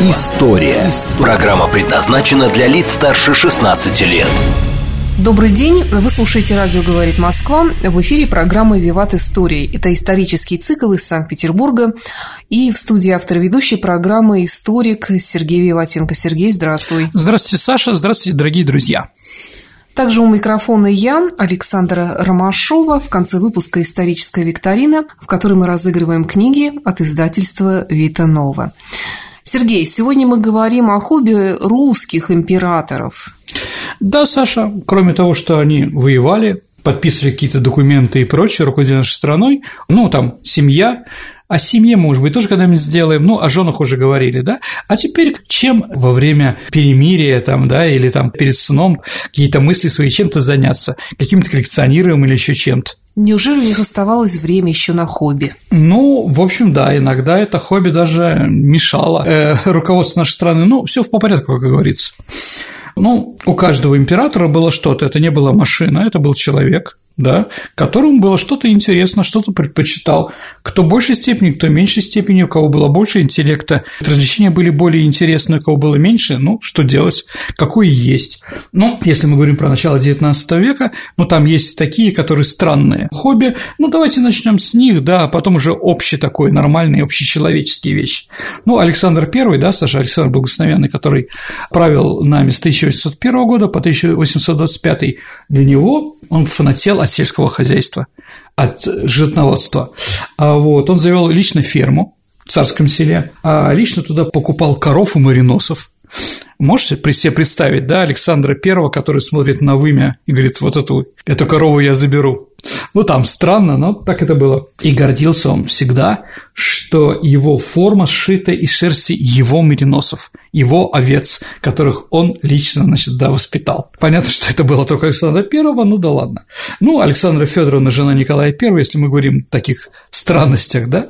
История». Программа предназначена для лиц старше 16 лет. Добрый день. Вы слушаете «Радио говорит Москва». В эфире программа «Виват Истории». Это исторический цикл из Санкт-Петербурга. И в студии автор ведущей программы историк Сергей Виватенко. Сергей, здравствуй. Здравствуйте, Саша. Здравствуйте, дорогие друзья. Также у микрофона я, Александра Ромашова, в конце выпуска «Историческая викторина», в которой мы разыгрываем книги от издательства «Вита Нова». Сергей, сегодня мы говорим о хобби русских императоров. Да, Саша, кроме того, что они воевали, подписывали какие-то документы и прочее, руководили нашей страной, ну, там, семья, о семье, может быть, тоже когда-нибудь сделаем, ну, о женах уже говорили, да? А теперь чем во время перемирия там, да, или там перед сном какие-то мысли свои чем-то заняться, каким-то коллекционируем или еще чем-то? Неужели у них оставалось время еще на хобби? Ну, в общем, да, иногда это хобби даже мешало э, руководству нашей страны. Ну, все по порядку, как говорится. Ну, у каждого императора было что-то. Это не была машина, это был человек да, которому было что-то интересно, что-то предпочитал. Кто в большей степени, кто в меньшей степени, у кого было больше интеллекта, развлечения были более интересны, у кого было меньше, ну, что делать, какое есть. Ну, если мы говорим про начало XIX века, ну, там есть такие, которые странные хобби, ну, давайте начнем с них, да, а потом уже общий такой, нормальный, общечеловеческие вещи. Ну, Александр I, да, Саша Александр Благословенный, который правил нами с 1801 года по 1825, для него он фанател от сельского хозяйства, от животноводства. А вот он завел лично ферму в царском селе, а лично туда покупал коров и мариносов. Можете при себе представить, да, Александра Первого, который смотрит на вымя и говорит, вот эту, эту корову я заберу. Ну, там странно, но так это было. И гордился он всегда, что его форма сшита из шерсти его мериносов, его овец, которых он лично, значит, да, воспитал. Понятно, что это было только Александра Первого, ну да ладно. Ну, Александра Федоровна, жена Николая Первого, если мы говорим о таких странностях, да,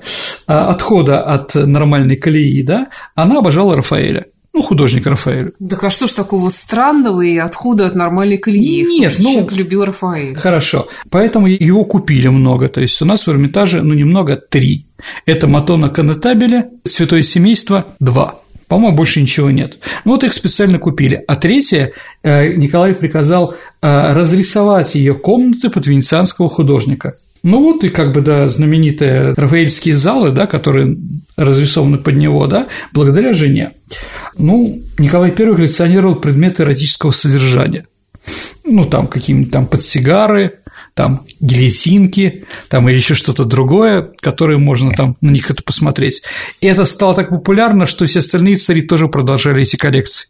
а, отхода от нормальной колеи, да, она обожала Рафаэля ну, художник Рафаэль. Так а что ж такого странного и отхода от нормальной колеи? Нет, ну, человек любил Рафаэля. Хорошо, поэтому его купили много, то есть у нас в Эрмитаже, ну, немного, три. Это Матона Канетабеля, Святое Семейство – два. По-моему, больше ничего нет. Ну, вот их специально купили. А третье, э, Николай приказал э, разрисовать ее комнаты под венецианского художника. Ну вот и как бы, да, знаменитые рафаэльские залы, да, которые разрисованы под него, да, благодаря жене. Ну, Николай I коллекционировал предметы эротического содержания. Ну, там какие-нибудь там подсигары, там гильотинки, там или еще что-то другое, которое можно там на них это посмотреть. И это стало так популярно, что все остальные цари тоже продолжали эти коллекции.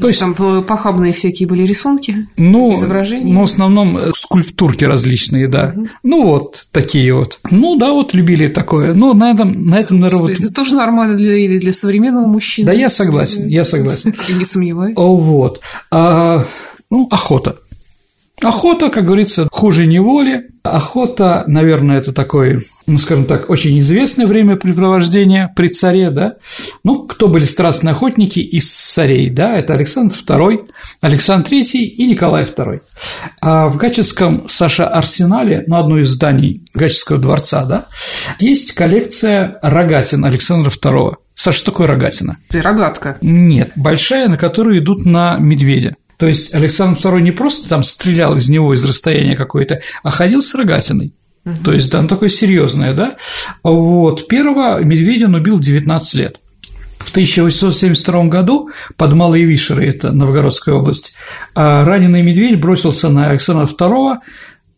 То, есть там похабные всякие были рисунки, ну, изображения? Ну, в основном э, скульптурки различные, да. Угу. Ну, вот такие вот. Ну, да, вот любили такое. Ну, на этом, на этом, наверное, вот... Это тоже нормально для, для современного мужчины. Да, я согласен, я согласен. Не сомневаюсь. Вот. А, ну, охота. Охота, как говорится, хуже неволи. Охота, наверное, это такое, ну, скажем так, очень известное времяпрепровождение при царе, да. Ну, кто были страстные охотники из царей, да, это Александр II, Александр III и Николай II. А в Гаческом, Саша, арсенале, ну, одно из зданий Гаческого дворца, да, есть коллекция рогатин Александра II. Саша, что такое рогатина? Рогатка. Нет, большая, на которую идут на медведя. То есть Александр II не просто там стрелял из него из расстояния какой-то, а ходил с рогатиной. Угу. То есть, да, ну такое серьезное, да. Вот, первого медведя убил 19 лет. В 1872 году под Малой Вишерой, это Новгородская область, а раненый медведь бросился на Александра II,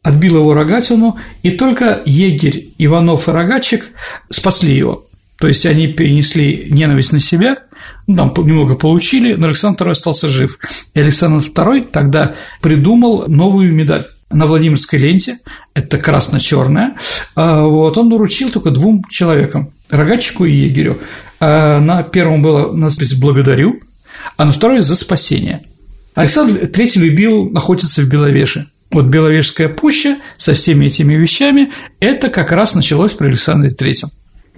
отбил его рогатину, и только егерь Иванов и рогатчик спасли его. То есть они перенесли ненависть на себя, там немного получили, но Александр II остался жив. И Александр II тогда придумал новую медаль на Владимирской ленте, это красно черная вот, он вручил только двум человекам, рогатчику и егерю. А на первом было надпись «Благодарю», а на второй – «За спасение». Александр III любил охотиться в Беловеже. Вот Беловежская пуща со всеми этими вещами – это как раз началось при Александре III.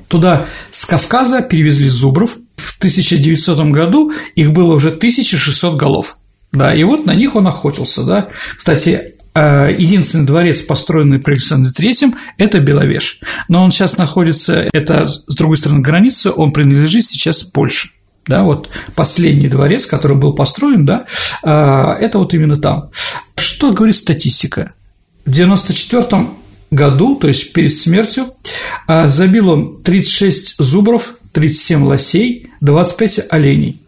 Туда с Кавказа перевезли зубров. В 1900 году их было уже 1600 голов. Да, и вот на них он охотился, да. Кстати, э, единственный дворец, построенный при Александре III, это Беловеж. Но он сейчас находится, это с другой стороны границы, он принадлежит сейчас Польше. Да, вот последний дворец, который был построен, да, э, это вот именно там. Что говорит статистика? В 1994 году, то есть перед смертью, э, забил он 36 зубров, 37 лосей, 25 оленей.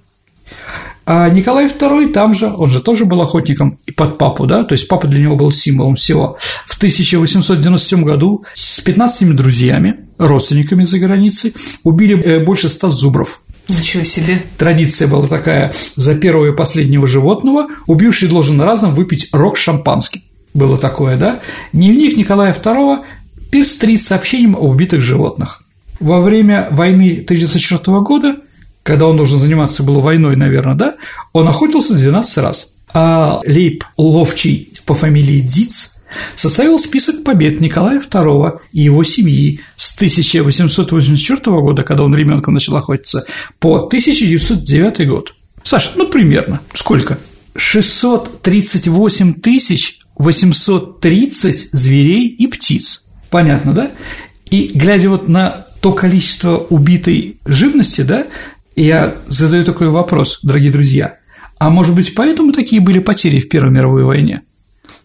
А Николай II там же, он же тоже был охотником и под папу, да, то есть папа для него был символом всего. В 1897 году с 15 друзьями, родственниками за границей, убили э, больше 100 зубров. Ничего себе. Традиция была такая, за первого и последнего животного убивший должен разом выпить рог шампанским. Было такое, да? Дневник Николая II пестрит сообщением о убитых животных. Во время войны 1904 года когда он должен заниматься было войной, наверное, да, он охотился 12 раз. А Лейб Ловчий по фамилии Диц составил список побед Николая II и его семьи с 1884 года, когда он ребенком начал охотиться, по 1909 год. Саша, ну примерно сколько? 638 тысяч 830 зверей и птиц. Понятно, да? И глядя вот на то количество убитой живности, да, я задаю такой вопрос, дорогие друзья. А может быть, поэтому такие были потери в Первой мировой войне?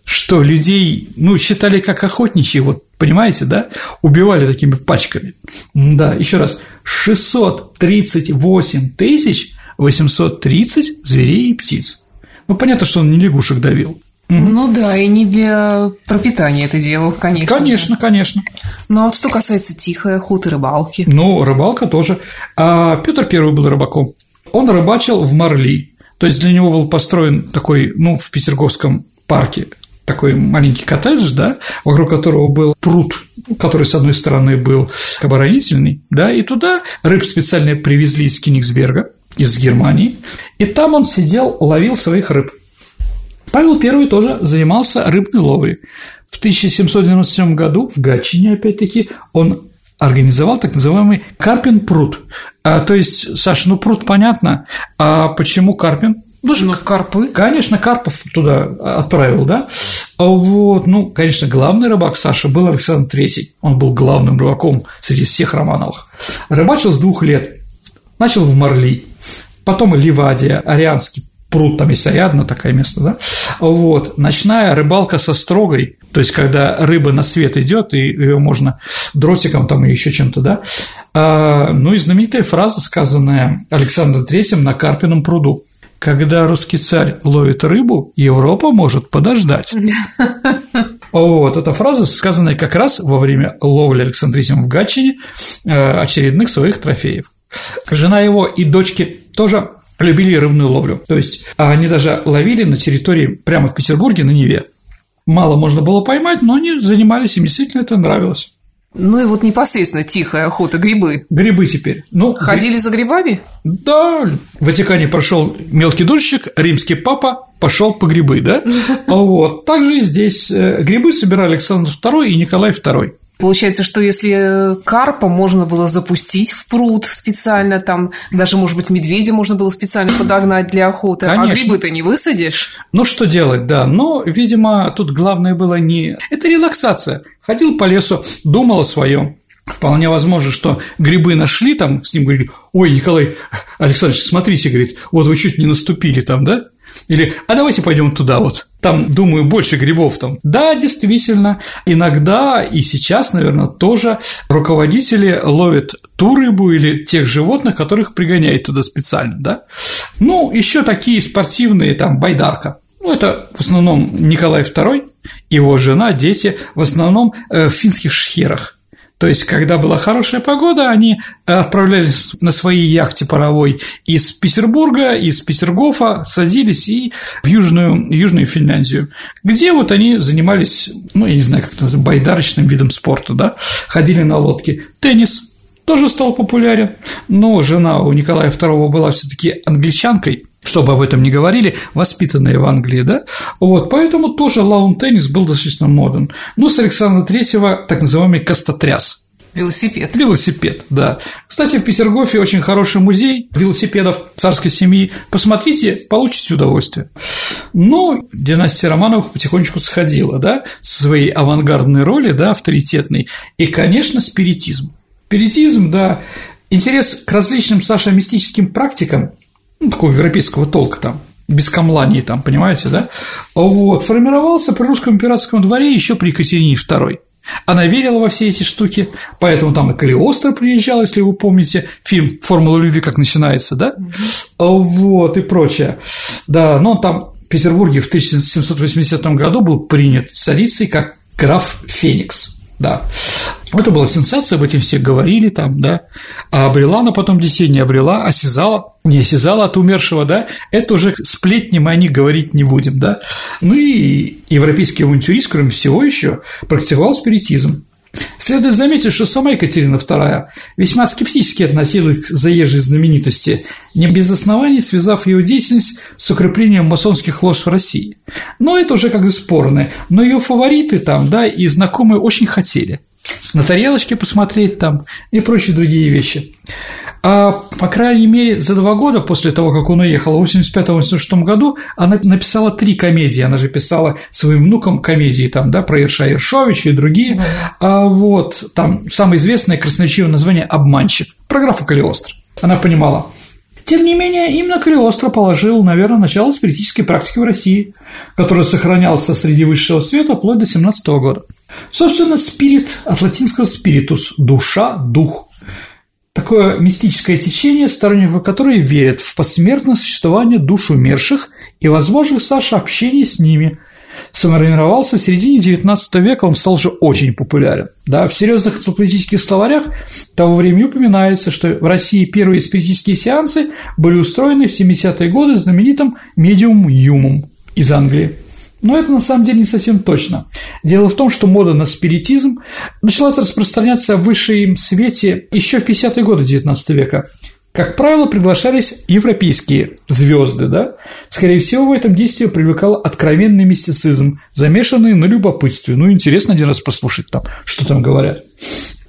Что людей, ну, считали как охотничьи, вот понимаете, да? Убивали такими пачками. Да, еще раз, 638 тысяч 830 зверей и птиц. Ну, понятно, что он не лягушек давил. Ну да, и не для пропитания это делал, конечно. Конечно, же. конечно. Ну а вот что касается тихой охоты, рыбалки. Ну, рыбалка тоже. А Петр Первый был рыбаком. Он рыбачил в Марли. То есть для него был построен такой, ну, в Петерговском парке такой маленький коттедж, да, вокруг которого был пруд, который с одной стороны был оборонительный, да, и туда рыб специально привезли из Кенигсберга, из Германии, и там он сидел, ловил своих рыб – Павел I тоже занимался рыбной ловлей. В 1797 году в Гатчине, опять-таки, он организовал так называемый Карпин пруд. А, то есть, Саша, ну пруд понятно, а почему Карпин? Ну, ну карпы. Конечно, Карпов туда отправил, да? Вот, ну, конечно, главный рыбак Саша был Александр III. Он был главным рыбаком среди всех Романовых. Рыбачил с двух лет. Начал в Марли, потом Ливадия, Арианский пруд, там есть Ариадна, такое место, да, вот, ночная рыбалка со строгой, то есть, когда рыба на свет идет, и ее можно дротиком там и еще чем-то, да, а, ну и знаменитая фраза, сказанная Александром Третьим на Карпином пруду, когда русский царь ловит рыбу, Европа может подождать. Вот, эта фраза, сказанная как раз во время ловли Александра в Гатчине э, очередных своих трофеев. Жена его и дочки тоже любили рыбную ловлю. То есть они даже ловили на территории прямо в Петербурге на Неве. Мало можно было поймать, но они занимались, им действительно это нравилось. Ну и вот непосредственно тихая охота, грибы. Грибы теперь. Ну, Ходили за грибами? Да. В Ватикане прошел мелкий дождичек, римский папа пошел по грибы, да? Вот. Также и здесь э, грибы собирали Александр II и Николай II. Получается, что если карпа можно было запустить в пруд специально, там даже, может быть, медведя можно было специально подогнать для охоты, а Конечно. а грибы-то не высадишь. Ну, что делать, да. Но, видимо, тут главное было не... Это релаксация. Ходил по лесу, думал о своем. Вполне возможно, что грибы нашли там, с ним говорили, ой, Николай Александрович, смотрите, говорит, вот вы чуть не наступили там, да? Или «а давайте пойдем туда вот, там, думаю, больше грибов там». Да, действительно, иногда и сейчас, наверное, тоже руководители ловят ту рыбу или тех животных, которых пригоняют туда специально, да. Ну, еще такие спортивные, там, байдарка. Ну, это в основном Николай II, его жена, дети, в основном э, в финских шхерах – то есть, когда была хорошая погода, они отправлялись на своей яхте паровой из Петербурга, из Петергофа, садились и в Южную, Южную Финляндию, где вот они занимались, ну, я не знаю, как это, байдарочным видом спорта, да, ходили на лодке. Теннис тоже стал популярен, но жена у Николая II была все таки англичанкой, чтобы об этом не говорили, воспитанные в Англии, да, вот, поэтому тоже лаун-теннис был достаточно моден. Ну, с Александра Третьего так называемый костотряс, Велосипед. Велосипед, да. Кстати, в Петергофе очень хороший музей велосипедов царской семьи. Посмотрите, получите удовольствие. Но ну, династия Романовых потихонечку сходила, да, своей авангардной роли, да, авторитетной. И, конечно, спиритизм. Спиритизм, да, интерес к различным, Саша, мистическим практикам, ну, такого европейского толка там, без камланий там, понимаете, да, вот, формировался при русском императорском дворе еще при Екатерине II. Она верила во все эти штуки, поэтому там и Калиостро приезжал, если вы помните фильм «Формула любви», как начинается, да? Вот, и прочее. Да, но там в Петербурге в 1780 году был принят царицей как граф Феникс, да. Это была сенсация, об этом все говорили там, да, а обрела она потом детей, не обрела, осязала, не осязала от умершего, да, это уже сплетни мы о них говорить не будем, да. Ну и европейский авантюрист, кроме всего еще, практиковал спиритизм. Следует заметить, что сама Екатерина II весьма скептически относилась к заезжей знаменитости, не без оснований связав ее деятельность с укреплением масонских лож в России. Но это уже как бы спорно, но ее фавориты там, да, и знакомые очень хотели – на тарелочке посмотреть там и прочие другие вещи. А, по крайней мере, за два года после того, как он уехал, в 85-86 году, она написала три комедии. Она же писала своим внукам комедии там, да, про Ирша Иршовича и другие. Да. А вот там самое известное красноречивое название «Обманщик» про графа Калиостро. Она понимала, тем не менее, именно Калиостро положил, наверное, начало спиритической практики в России, которая сохранялась среди высшего света вплоть до 17 года. Собственно, спирит от латинского спиритус – душа, дух. Такое мистическое течение, сторонники которое верят в посмертное существование душ умерших и возможность Саша общения с ними – сформировался в середине XIX века, он стал уже очень популярен. Да, в серьезных энциклопедических словарях того времени упоминается, что в России первые спиритические сеансы были устроены в 70-е годы знаменитым медиумом Юмом из Англии. Но это на самом деле не совсем точно. Дело в том, что мода на спиритизм началась распространяться в высшем свете еще в 50-е годы XIX века. Как правило, приглашались европейские звезды, да? Скорее всего, в этом действии привлекал откровенный мистицизм, замешанный на любопытстве. Ну, интересно один раз послушать там, что там говорят.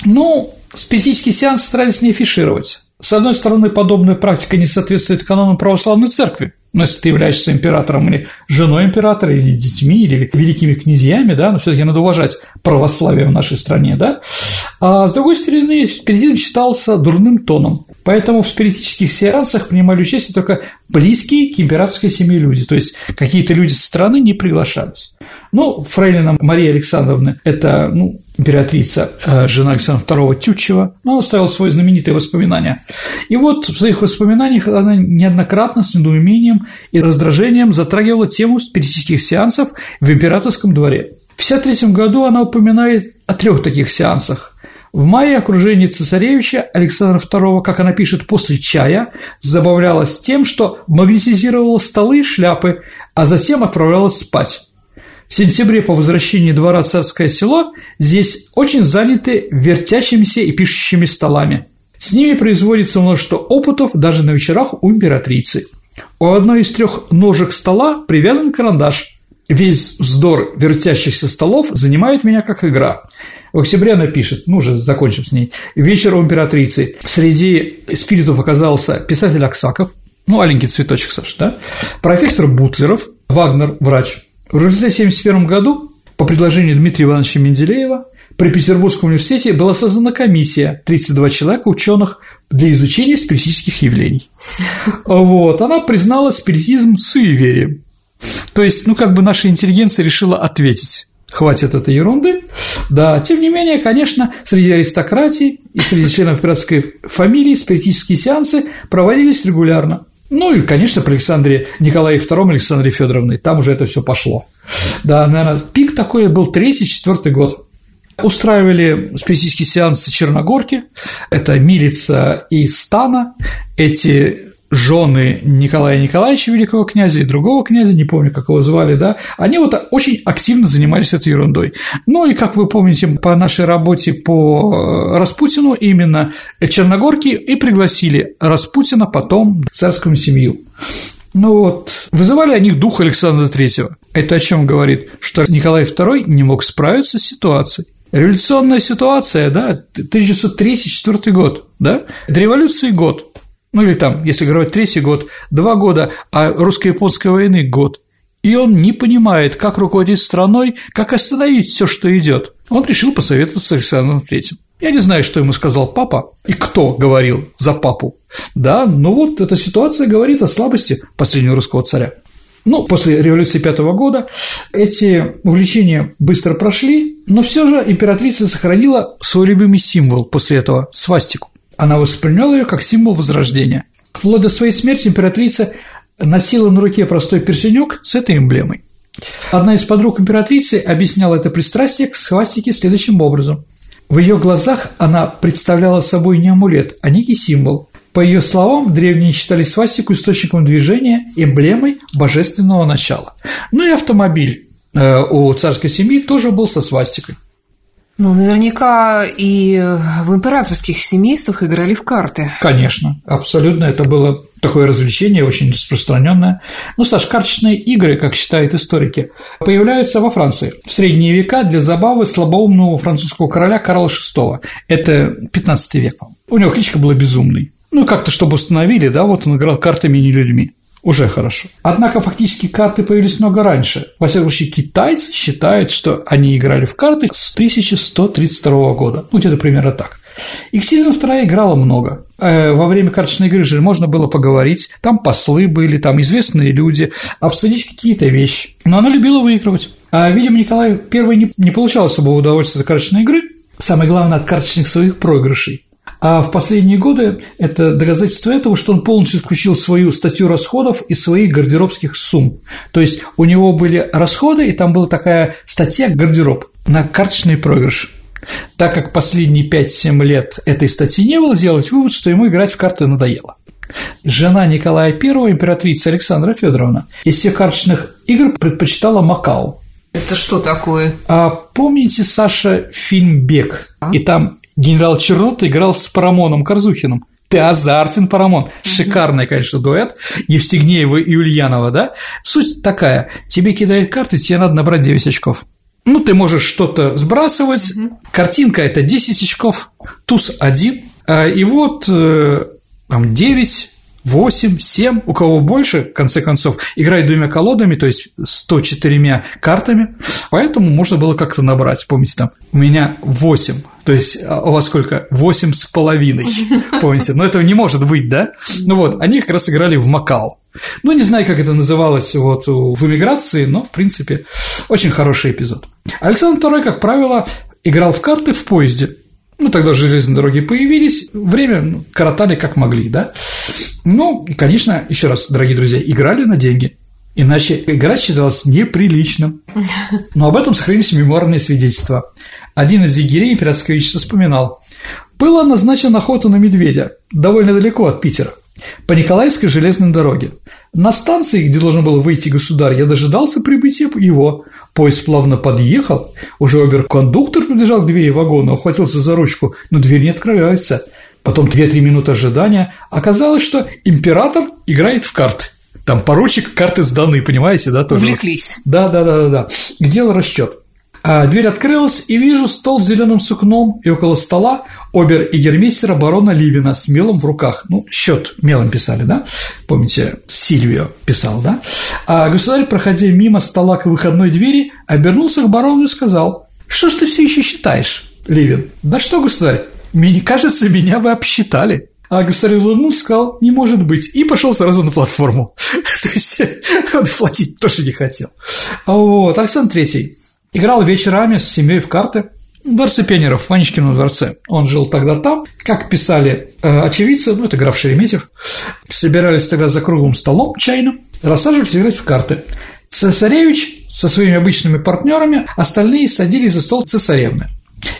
Ну, спиритический сеанс старались не афишировать. С одной стороны, подобная практика не соответствует канонам православной церкви, но если ты являешься императором или женой императора, или детьми, или великими князьями, да, но все таки надо уважать православие в нашей стране, да, а с другой стороны, спиритизм считался дурным тоном, поэтому в спиритических сеансах принимали участие только близкие к императорской семье люди, то есть какие-то люди со стороны не приглашались. Ну, фрейлина Мария Александровна – это, ну, императрица, э, жена Александра II Тютчева, но она оставила свои знаменитые воспоминания. И вот в своих воспоминаниях она неоднократно с недоумением и раздражением затрагивала тему спиритических сеансов в императорском дворе. В 1953 году она упоминает о трех таких сеансах. В мае окружение цесаревича Александра II, как она пишет, после чая забавлялась тем, что магнетизировала столы и шляпы, а затем отправлялась спать. В сентябре по возвращении двора Царское село здесь очень заняты вертящимися и пишущими столами. С ними производится множество опытов даже на вечерах у императрицы. У одной из трех ножек стола привязан карандаш. Весь вздор вертящихся столов занимает меня как игра. В октябре она пишет, ну уже закончим с ней, «Вечер у императрицы». Среди спиритов оказался писатель Аксаков, ну, аленький цветочек, Саша, да, профессор Бутлеров, Вагнер, врач, в результате 1971 году по предложению Дмитрия Ивановича Менделеева при Петербургском университете была создана комиссия 32 человека ученых для изучения спиритических явлений. Вот. Она признала спиритизм суеверием. То есть, ну, как бы наша интеллигенция решила ответить хватит этой ерунды. Да, тем не менее, конечно, среди аристократии и среди членов императорской фамилии спиритические сеансы проводились регулярно. Ну и, конечно, при Александре Николае II, Александре Федоровне, там уже это все пошло. Да, наверное, пик такой был третий, четвертый год. Устраивали спиритические сеансы Черногорки, это милица и стана, эти жены Николая Николаевича, великого князя, и другого князя, не помню, как его звали, да, они вот очень активно занимались этой ерундой. Ну и, как вы помните, по нашей работе по Распутину именно Черногорки и пригласили Распутина потом в царскую семью. Ну вот, вызывали они дух Александра Третьего. Это о чем говорит? Что Николай II не мог справиться с ситуацией. Революционная ситуация, да, 1903-1904 год, да, до революции год, ну или там, если говорить третий год, два года, а русско-японской войны год. И он не понимает, как руководить страной, как остановить все, что идет. Он решил посоветоваться с Александром Третьим. Я не знаю, что ему сказал папа и кто говорил за папу. Да, но вот эта ситуация говорит о слабости последнего русского царя. Ну, после революции пятого года эти увлечения быстро прошли, но все же императрица сохранила свой любимый символ после этого – свастику. Она восприняла ее как символ возрождения. Вплоть до своей смерти императрица носила на руке простой персенек с этой эмблемой. Одна из подруг императрицы объясняла это пристрастие к свастике следующим образом. В ее глазах она представляла собой не амулет, а некий символ. По ее словам, древние считали свастику источником движения, эмблемой божественного начала. Ну и автомобиль э, у царской семьи тоже был со свастикой. Ну, наверняка и в императорских семействах играли в карты. Конечно, абсолютно. Это было такое развлечение, очень распространенное. Ну, Саш, карточные игры, как считают историки, появляются во Франции. В средние века для забавы слабоумного французского короля Карла VI. Это 15 век. У него кличка была «Безумный». Ну, как-то, чтобы установили, да, вот он играл картами и не людьми уже хорошо. Однако фактически карты появились много раньше. Во всяком случае, китайцы считают, что они играли в карты с 1132 года. Ну, где-то примерно так. Екатерина II играла много. Э, во время карточной игры же можно было поговорить, там послы были, там известные люди, обсудить какие-то вещи. Но она любила выигрывать. А, видимо, Николай I не, не получал особого удовольствия от карточной игры, самое главное, от карточных своих проигрышей. А в последние годы это доказательство этого, что он полностью включил свою статью расходов из своих гардеробских сумм. То есть у него были расходы, и там была такая статья «Гардероб» на карточный проигрыш. Так как последние 5-7 лет этой статьи не было, сделать вывод, что ему играть в карты надоело. Жена Николая I, императрица Александра Федоровна, из всех карточных игр предпочитала Макао. Это что такое? А помните, Саша, фильм «Бег»? А? И там генерал Чернот играл с Парамоном Корзухиным. Ты азартен, Парамон. Шикарный, конечно, дуэт Евстигнеева и Ульянова, да? Суть такая. Тебе кидают карты, тебе надо набрать 9 очков. Ну, ты можешь что-то сбрасывать. Картинка – это 10 очков, туз 1. А, и вот э, там 9, 8, 7, у кого больше, в конце концов, играет двумя колодами, то есть 104 картами, поэтому можно было как-то набрать. Помните, там у меня 8, то есть а у вас сколько? 8 с половиной, помните? Но этого не может быть, да? Ну вот, они как раз играли в Макао. Ну, не знаю, как это называлось вот в эмиграции, но, в принципе, очень хороший эпизод. Александр II, как правило, играл в карты в поезде. Ну, тогда железные дороги появились, время ну, коротали как могли, да. Ну, конечно, еще раз, дорогие друзья, играли на деньги, иначе играть считалось неприличным. Но об этом сохранились мемуарные свидетельства. Один из егерей императорского величества вспоминал. Была назначена охота на медведя, довольно далеко от Питера, по Николаевской железной дороге. На станции, где должен был выйти государь, я дожидался прибытия его. Поезд плавно подъехал, уже оберкондуктор подбежал к двери вагона, ухватился за ручку, но дверь не открывается. Потом 2-3 минуты ожидания. Оказалось, что император играет в карты. Там поручик, карты сданы, понимаете, да? Тоже. Увлеклись. Да, да, да, да, да. Дело расчет. А дверь открылась, и вижу стол с зеленым сукном, и около стола обер и гермейстера барона Ливина с мелом в руках. Ну, счет мелом писали, да? Помните, Сильвио писал, да? А государь, проходя мимо стола к выходной двери, обернулся к барону и сказал, «Что ж ты все еще считаешь, Ливин?» «Да что, государь, мне кажется, меня вы обсчитали». А государь улыбнулся, сказал, не может быть, и пошел сразу на платформу. То есть он платить тоже не хотел. Вот, Александр Третий Играл вечерами с семьей в карты в дворце пионеров, в Ванечкином дворце. Он жил тогда там. Как писали э, очевидцы, ну, это граф Шереметьев, собирались тогда за круглым столом чайным, рассаживались играть в карты. Цесаревич со своими обычными партнерами, остальные садились за стол цесаревны.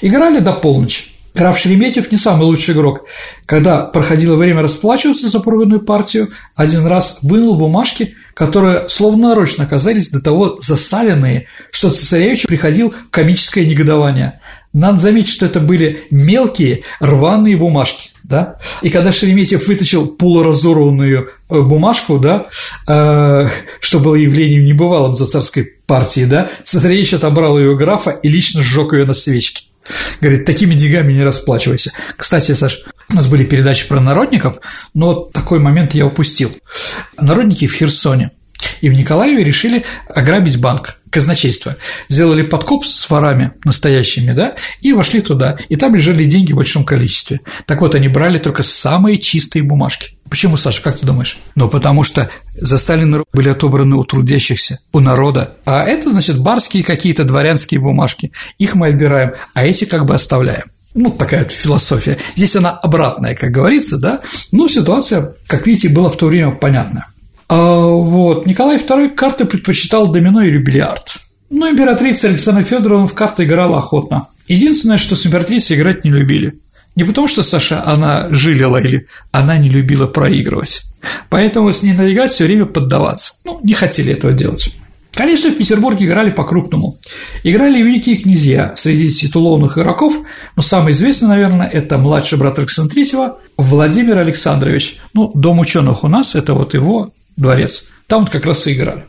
Играли до полночи. Граф Шереметьев не самый лучший игрок. Когда проходило время расплачиваться за проигранную партию, один раз вынул бумажки, которые словно нарочно оказались до того засаленные, что цесаревич приходил комическое негодование. Надо заметить, что это были мелкие рваные бумажки. да, и когда Шереметьев вытащил полуразорванную э, бумажку, да, э, что было явлением небывалым за царской партии, да, Цесаревич отобрал ее графа и лично сжег ее на свечке. Говорит, такими деньгами не расплачивайся. Кстати, Саш, у нас были передачи про народников, но такой момент я упустил. Народники в Херсоне и в Николаеве решили ограбить банк, казначейство. Сделали подкоп с ворами настоящими, да, и вошли туда. И там лежали деньги в большом количестве. Так вот, они брали только самые чистые бумажки. Почему, Саша, как ты думаешь? Ну, потому что за Сталина были отобраны у трудящихся, у народа. А это, значит, барские какие-то дворянские бумажки. Их мы отбираем, а эти как бы оставляем. Ну, такая философия. Здесь она обратная, как говорится, да, но ситуация, как видите, была в то время понятна. А, вот. Николай II карты предпочитал домино или бильярд. Но императрица Александра Федоровна в карты играла охотно. Единственное, что с императрицей играть не любили. Не потому, что Саша, она жилила или она не любила проигрывать. Поэтому с ней надо играть все время поддаваться. Ну, не хотели этого делать. Конечно, в Петербурге играли по-крупному. Играли великие князья среди титулованных игроков, но самый известный, наверное, это младший брат Александра III Владимир Александрович. Ну, дом ученых у нас – это вот его дворец. Там вот как раз и играли.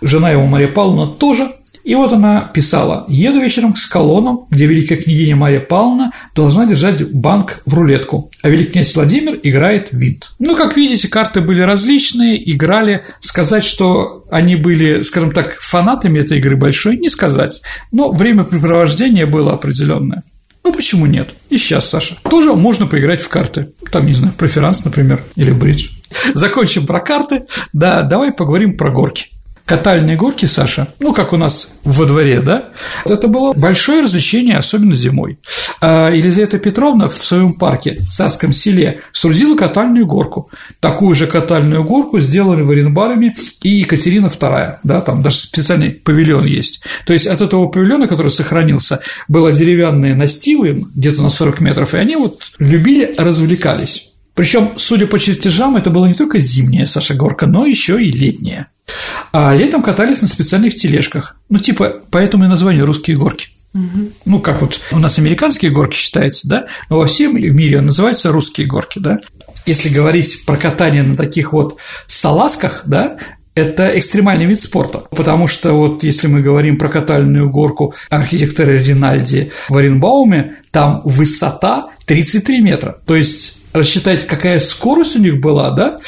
Жена его Мария Павловна тоже и вот она писала «Еду вечером с колонном, где великая княгиня Мария Павловна должна держать банк в рулетку, а великий князь Владимир играет в винт». Ну, как видите, карты были различные, играли. Сказать, что они были, скажем так, фанатами этой игры большой, не сказать. Но времяпрепровождение было определенное. Ну, почему нет? И сейчас, Саша. Тоже можно поиграть в карты. Там, не знаю, проферанс, например, или бридж. Закончим про карты. Да, давай поговорим про горки катальные горки, Саша, ну, как у нас во дворе, да, это было большое развлечение, особенно зимой. А Елизавета Петровна в своем парке в Царском селе соорудила катальную горку. Такую же катальную горку сделали в Оренбарами и Екатерина II, да, там даже специальный павильон есть. То есть от этого павильона, который сохранился, было деревянные настилы где-то на 40 метров, и они вот любили, развлекались. Причем, судя по чертежам, это была не только зимняя Саша горка, но еще и летняя. А летом катались на специальных тележках. Ну, типа, поэтому и название «русские горки». Угу. Ну, как вот у нас американские горки считаются, да, но во всем мире называются русские горки, да. Если говорить про катание на таких вот салазках, да, это экстремальный вид спорта, потому что вот если мы говорим про катальную горку архитектора Ринальди в Оренбауме, там высота 33 метра, то есть рассчитать, какая скорость у них была, да,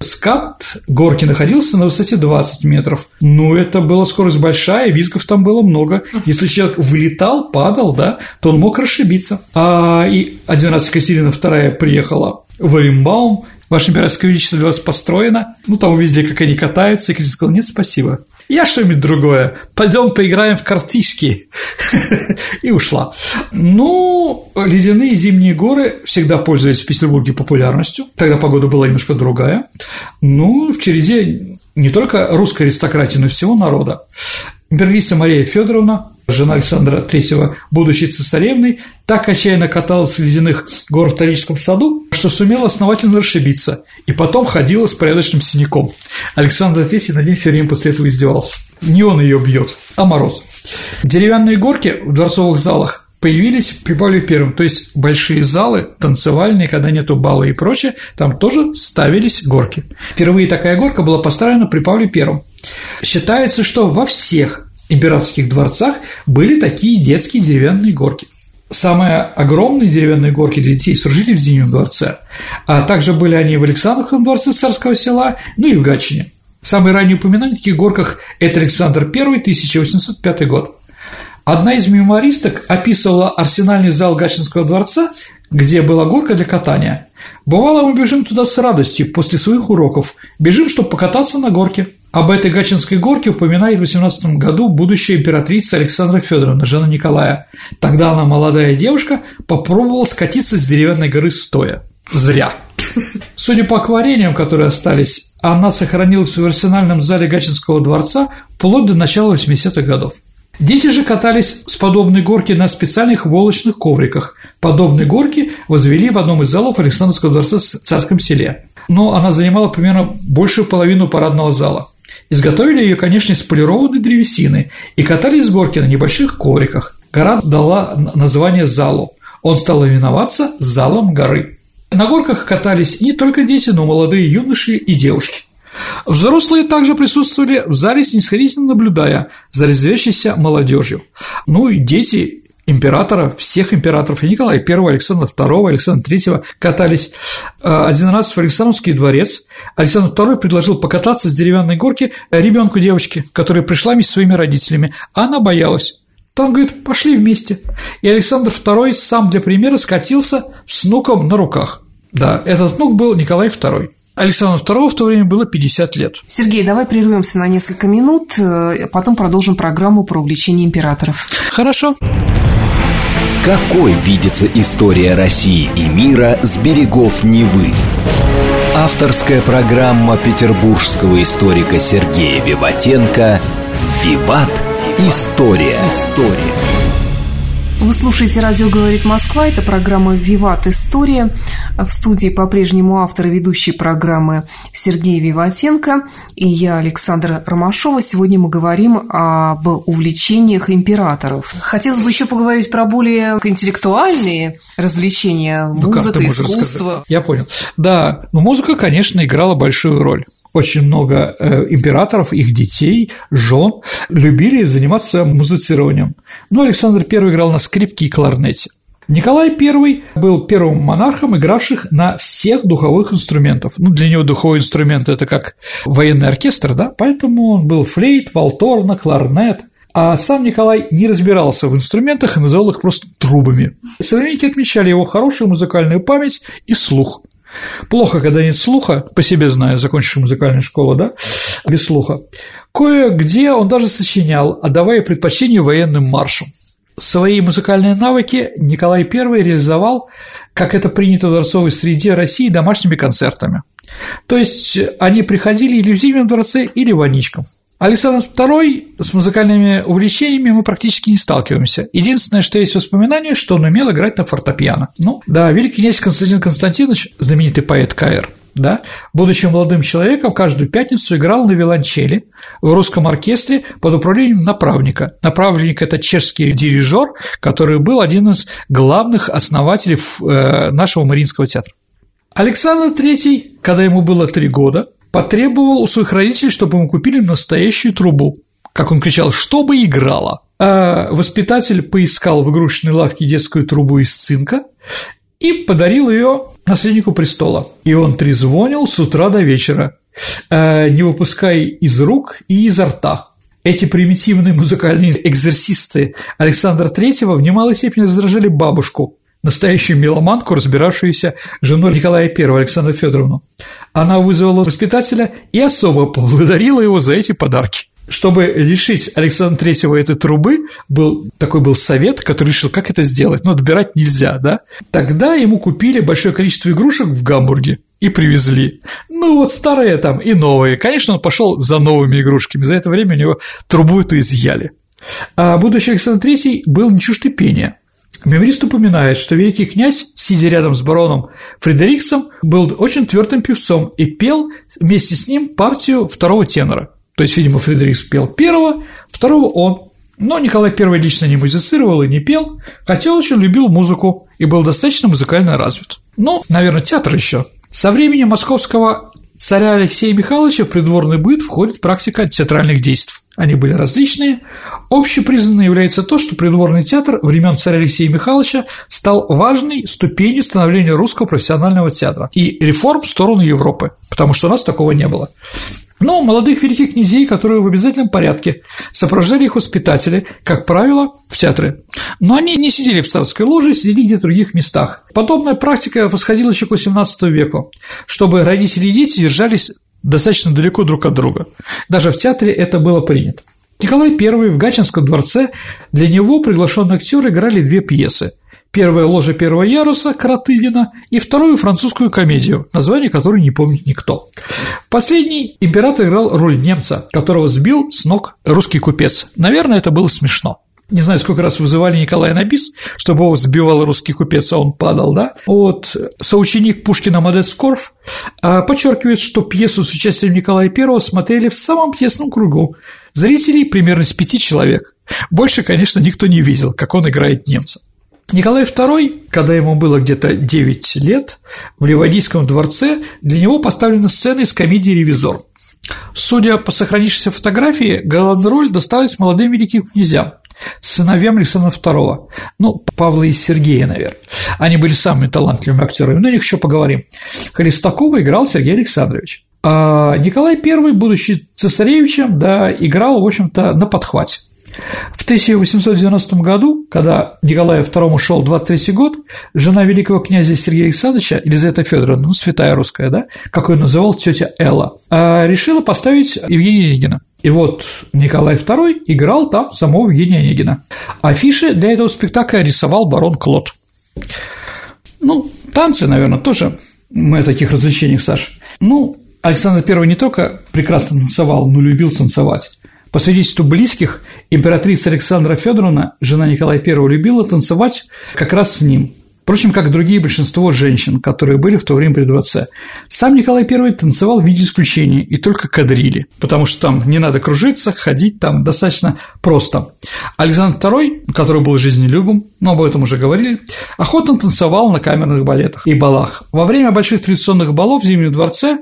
скат горки находился на высоте 20 метров. Ну, это была скорость большая, визгов там было много. Если человек вылетал, падал, да, то он мог расшибиться. А и один раз Екатерина II приехала в Оренбаум, Ваше Императорское Величество для вас построено. Ну, там увидели, как они катаются, и Екатерина сказала, нет, спасибо. Я что-нибудь другое. Пойдем поиграем в картишки. И ушла. Ну, ледяные зимние горы всегда пользовались в Петербурге популярностью. Тогда погода была немножко другая. Ну, в череде не только русской аристократии, но и всего народа. Императрица Мария Федоровна жена Александра III, будучи цесаревной, так отчаянно каталась в ледяных гор в Таврическом саду, что сумела основательно расшибиться, и потом ходила с порядочным синяком. Александр III на день все время после этого издевался. Не он ее бьет, а мороз. Деревянные горки в дворцовых залах появились при Павле Первом, то есть большие залы танцевальные, когда нету бала и прочее, там тоже ставились горки. Впервые такая горка была построена при Павле Первом. Считается, что во всех императорских дворцах были такие детские деревянные горки. Самые огромные деревянные горки для детей служили в Зимнем дворце, а также были они в Александровском дворце царского села, ну и в Гатчине. Самые ранние упоминания о таких горках – это Александр I, 1805 год. Одна из мемуаристок описывала арсенальный зал Гатчинского дворца, где была горка для катания. Бывало, мы бежим туда с радостью после своих уроков, бежим, чтобы покататься на горке – об этой Гатчинской горке упоминает в 18 году будущая императрица Александра Федоровна, жена Николая. Тогда она, молодая девушка, попробовала скатиться с деревянной горы стоя. Зря. Судя по акварелиям, которые остались, она сохранилась в арсенальном зале Гатчинского дворца вплоть до начала 80-х годов. Дети же катались с подобной горки на специальных волочных ковриках. Подобные горки возвели в одном из залов Александровского дворца в Царском селе. Но она занимала примерно большую половину парадного зала. Изготовили ее, конечно, из полированной древесины и катали с горки на небольших ковриках. Гора дала название залу. Он стал именоваться залом горы. На горках катались не только дети, но и молодые юноши и девушки. Взрослые также присутствовали в зале, снисходительно наблюдая за резвящейся молодежью. Ну и дети императора, всех императоров, и Николая I, Александра II, Александра III катались э, один раз в Александровский дворец. Александр II предложил покататься с деревянной горки ребенку девочки, которая пришла вместе со своими родителями, а она боялась. Там, говорит, пошли вместе. И Александр II сам для примера скатился с внуком на руках. Да, этот внук был Николай II. Александру II в то время было 50 лет. Сергей, давай прервемся на несколько минут, э, потом продолжим программу про увлечение императоров. Хорошо. Какой видится история России и мира с берегов Невы? Авторская программа петербургского историка Сергея Виватенко «Виват. История». История. Вы слушаете «Радио говорит Москва». Это программа «Виват. История». В студии по-прежнему автор и ведущий программы Сергей Виватенко и я, Александра Ромашова. Сегодня мы говорим об увлечениях императоров. Хотелось бы еще поговорить про более интеллектуальные развлечения, ну, музыка, искусство. Я понял. Да, но музыка, конечно, играла большую роль очень много э, императоров, их детей, жен любили заниматься музицированием. Ну, Александр I играл на скрипке и кларнете. Николай I был первым монархом, игравших на всех духовых инструментах. Ну, для него духовой инструмент – это как военный оркестр, да, поэтому он был флейт, валторна, кларнет, а сам Николай не разбирался в инструментах и называл их просто трубами. Современники отмечали его хорошую музыкальную память и слух. Плохо, когда нет слуха, по себе знаю, закончивший музыкальную школу, да, без слуха. Кое-где он даже сочинял, отдавая предпочтение военным маршам. Свои музыкальные навыки Николай I реализовал, как это принято в дворцовой среде России, домашними концертами. То есть они приходили или в Зимнем дворце, или в Аничком. Александр II с музыкальными увлечениями мы практически не сталкиваемся. Единственное, что есть воспоминание, что он умел играть на фортепиано. Ну, да, великий князь Константин Константинович, знаменитый поэт КР, да, будучи молодым человеком, каждую пятницу играл на виолончели в русском оркестре под управлением направника. Направник – это чешский дирижер, который был один из главных основателей э, нашего Мариинского театра. Александр III, когда ему было три года, потребовал у своих родителей, чтобы ему купили настоящую трубу. Как он кричал, чтобы играла. А воспитатель поискал в игрушечной лавке детскую трубу из цинка и подарил ее наследнику престола. И он трезвонил с утра до вечера, а, не выпуская из рук и изо рта. Эти примитивные музыкальные экзерсисты Александра III в немалой степени раздражали бабушку, настоящую меломанку, разбиравшуюся жену Николая I, Александру Федоровну. Она вызвала воспитателя и особо поблагодарила его за эти подарки. Чтобы лишить Александра Третьего этой трубы, был, такой был совет, который решил, как это сделать, но отбирать нельзя, да? Тогда ему купили большое количество игрушек в Гамбурге и привезли. Ну вот старые там и новые. Конечно, он пошел за новыми игрушками. За это время у него трубу эту изъяли. А будущий Александр Третий был не чужд пения. Меморист упоминает, что великий князь, сидя рядом с бароном Фредериксом, был очень твердым певцом и пел вместе с ним партию второго тенора. То есть, видимо, Фредерикс пел первого, второго он. Но Николай I лично не музицировал и не пел, хотя очень любил музыку и был достаточно музыкально развит. Ну, наверное, театр еще. Со времени московского царя Алексея Михайловича в придворный быт входит практика театральных действий. Они были различные. Общепризнанно является то, что придворный театр времен царя Алексея Михайловича стал важной ступенью становления русского профессионального театра и реформ в сторону Европы, потому что у нас такого не было. Но молодых великих князей, которые в обязательном порядке сопровождали их воспитатели, как правило, в театры. Но они не сидели в царской ложе, сидели где-то в других местах. Подобная практика восходила еще к XVIII веку, чтобы родители и дети держались достаточно далеко друг от друга. Даже в театре это было принято. Николай I в Гатчинском дворце для него приглашенные актеры играли две пьесы. Первая ложа первого яруса Каратылина и вторую французскую комедию, название которой не помнит никто. В последней император играл роль немца, которого сбил с ног русский купец. Наверное, это было смешно не знаю, сколько раз вызывали Николая на бис, чтобы его сбивал русский купец, а он падал, да? Вот соученик Пушкина Модест Скорф а, подчеркивает, что пьесу с участием Николая I смотрели в самом тесном кругу. Зрителей примерно с пяти человек. Больше, конечно, никто не видел, как он играет немца. Николай II, когда ему было где-то 9 лет, в Ливадийском дворце для него поставлена сцена из комедии «Ревизор». Судя по сохранившейся фотографии, главная роль досталась молодым великим князьям, сыновьям Александра II, ну, Павла и Сергея, наверное. Они были самыми талантливыми актерами, но о них еще поговорим. Хлестакова играл Сергей Александрович. А Николай I, будучи цесаревичем, да, играл, в общем-то, на подхвате. В 1890 году, когда Николаю II шел 23 год, жена великого князя Сергея Александровича, Елизавета Федоровна, ну, святая русская, да, как ее называл тетя Элла, а, решила поставить Евгения Онегина. И вот Николай II играл там самого Евгения Онегина. Афиши для этого спектакля рисовал барон Клод. Ну, танцы, наверное, тоже мы о таких развлечениях, Саш. Ну, Александр I не только прекрасно танцевал, но любил танцевать. По свидетельству близких, императрица Александра Федоровна, жена Николая I, любила танцевать как раз с ним. Впрочем, как другие большинство женщин, которые были в то время при дворце. Сам Николай I танцевал в виде исключения и только кадрили, потому что там не надо кружиться, ходить там достаточно просто. Александр II, который был жизнелюбым, но об этом уже говорили, охотно танцевал на камерных балетах и балах. Во время больших традиционных балов в Зимнем дворце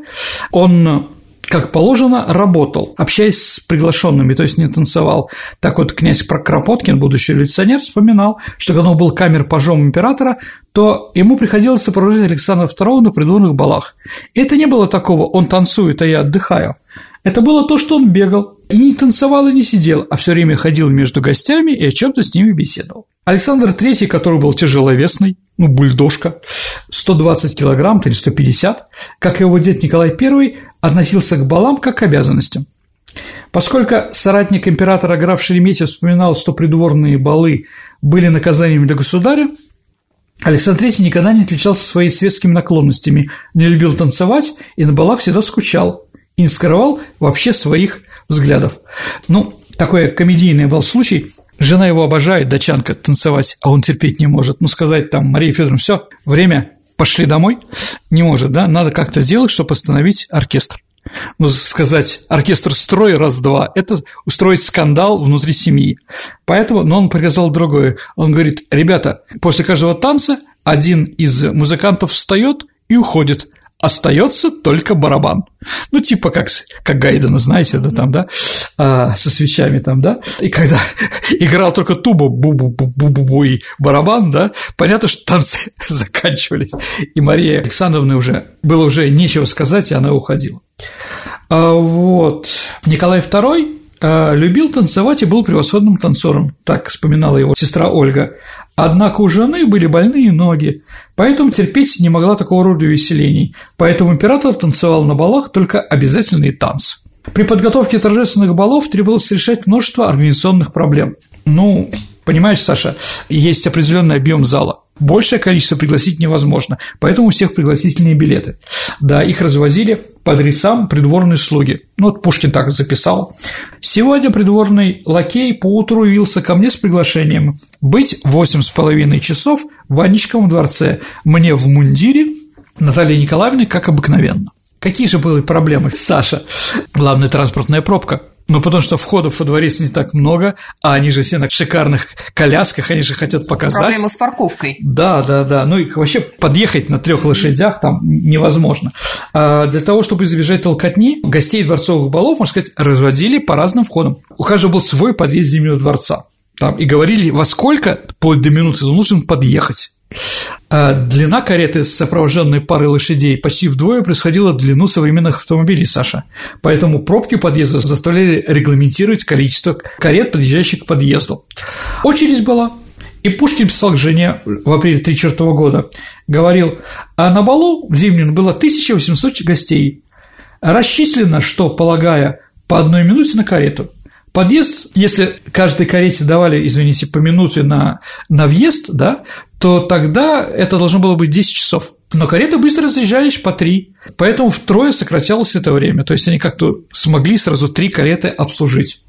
он как положено, работал, общаясь с приглашенными, то есть не танцевал. Так вот, князь Кропоткин, будущий революционер, вспоминал, что когда он был камер пажом императора, то ему приходилось сопровождать Александра II на придворных балах. Это не было такого «он танцует, а я отдыхаю». Это было то, что он бегал, и не танцевал и не сидел, а все время ходил между гостями и о чем то с ними беседовал. Александр III, который был тяжеловесный, ну, бульдожка, 120 килограмм или 150, как его дед Николай I, относился к балам как к обязанностям. Поскольку соратник императора граф Шереметьев вспоминал, что придворные балы были наказанием для государя, Александр III никогда не отличался своими светскими наклонностями, не любил танцевать и на балах всегда скучал и не скрывал вообще своих взглядов. Ну, такой комедийный был случай. Жена его обожает, дачанка, танцевать, а он терпеть не может. Ну, сказать там, Мария Федоровна, все, время, пошли домой, не может, да, надо как-то сделать, чтобы остановить оркестр. Ну, сказать, оркестр строй раз-два – это устроить скандал внутри семьи. Поэтому, но он приказал другое. Он говорит, ребята, после каждого танца один из музыкантов встает и уходит – остается только барабан. Ну, типа как, как Гайдена, знаете, да, там, да, а, со свечами там, да, и когда играл только туба, бу-бу-бу-бу-бу и барабан, да, понятно, что танцы заканчивались, и Мария Александровна уже, было уже нечего сказать, и она уходила. А, вот, Николай II любил танцевать и был превосходным танцором, так вспоминала его сестра Ольга. Однако у жены были больные ноги, поэтому терпеть не могла такого рода веселений, поэтому император танцевал на балах только обязательные танцы. При подготовке торжественных балов требовалось решать множество организационных проблем. Ну, понимаешь, Саша, есть определенный объем зала. Большее количество пригласить невозможно, поэтому у всех пригласительные билеты. Да, их развозили по адресам придворные слуги. Ну, вот Пушкин так записал. Сегодня придворный лакей поутру явился ко мне с приглашением быть восемь с половиной часов в Ванечковом дворце, мне в мундире, Наталья Николаевна, как обыкновенно. Какие же были проблемы, Саша? Главная транспортная пробка. Ну, потому что входов во дворец не так много, а они же все на шикарных колясках, они же хотят показать. Проблема с парковкой. Да, да, да. Ну и вообще подъехать на трех лошадях там невозможно. А для того, чтобы избежать толкотни, гостей дворцовых балов, можно сказать, разводили по разным входам. У каждого был свой подъезд Зимнего дворца. Там, и говорили, во сколько, вплоть до минуты, нужно подъехать. А длина кареты сопровожденной парой лошадей почти вдвое происходила длину современных автомобилей, Саша. Поэтому пробки подъезда заставляли регламентировать количество карет, подъезжающих к подъезду. Очередь была. И Пушкин писал к жене в апреле 1934 года, говорил, а на балу в зимнем было 1800 гостей. Расчислено, что, полагая, по одной минуте на карету – Подъезд, если каждой карете давали, извините, по минуте на, на въезд, да, то тогда это должно было быть 10 часов. Но кареты быстро разъезжались по три, поэтому втрое сократилось это время, то есть они как-то смогли сразу три кареты обслужить.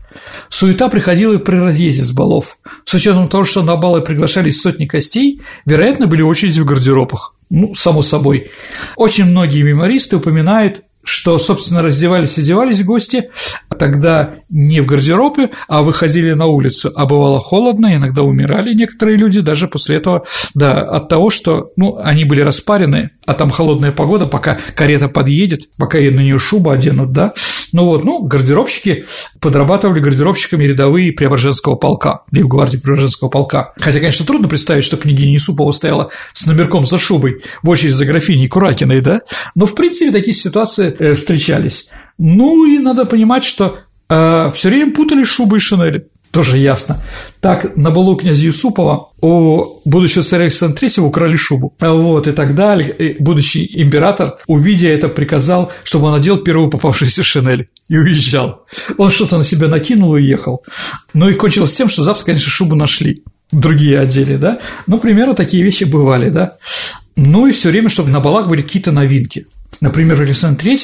Суета приходила и при разъезде с балов. С учетом того, что на балы приглашались сотни гостей, вероятно, были очереди в гардеробах. Ну, само собой. Очень многие мемористы упоминают что, собственно, раздевались и одевались гости, тогда не в гардеробе, а выходили на улицу, а бывало холодно, иногда умирали некоторые люди даже после этого, да, от того, что, ну, они были распарены, а там холодная погода, пока карета подъедет, пока на нее шубу оденут, да, ну вот, ну, гардеробщики подрабатывали гардеробщиками рядовые Преображенского полка, лейб-гвардии Преображенского полка. Хотя, конечно, трудно представить, что княгиня Исупова стояла с номерком за шубой в очередь за графиней Куракиной, да, но, в принципе, такие ситуации э, встречались. Ну, и надо понимать, что э, все время путали шубы и шинели тоже ясно. Так, на балу князя Юсупова у будущего царя Александра III украли шубу. Вот, и тогда будущий император, увидя это, приказал, чтобы он надел первую попавшуюся шинель и уезжал. Он что-то на себя накинул и уехал. Ну и кончилось тем, что завтра, конечно, шубу нашли. Другие одели, да? Ну, примерно такие вещи бывали, да? Ну и все время, чтобы на балах были какие-то новинки. Например, в Александре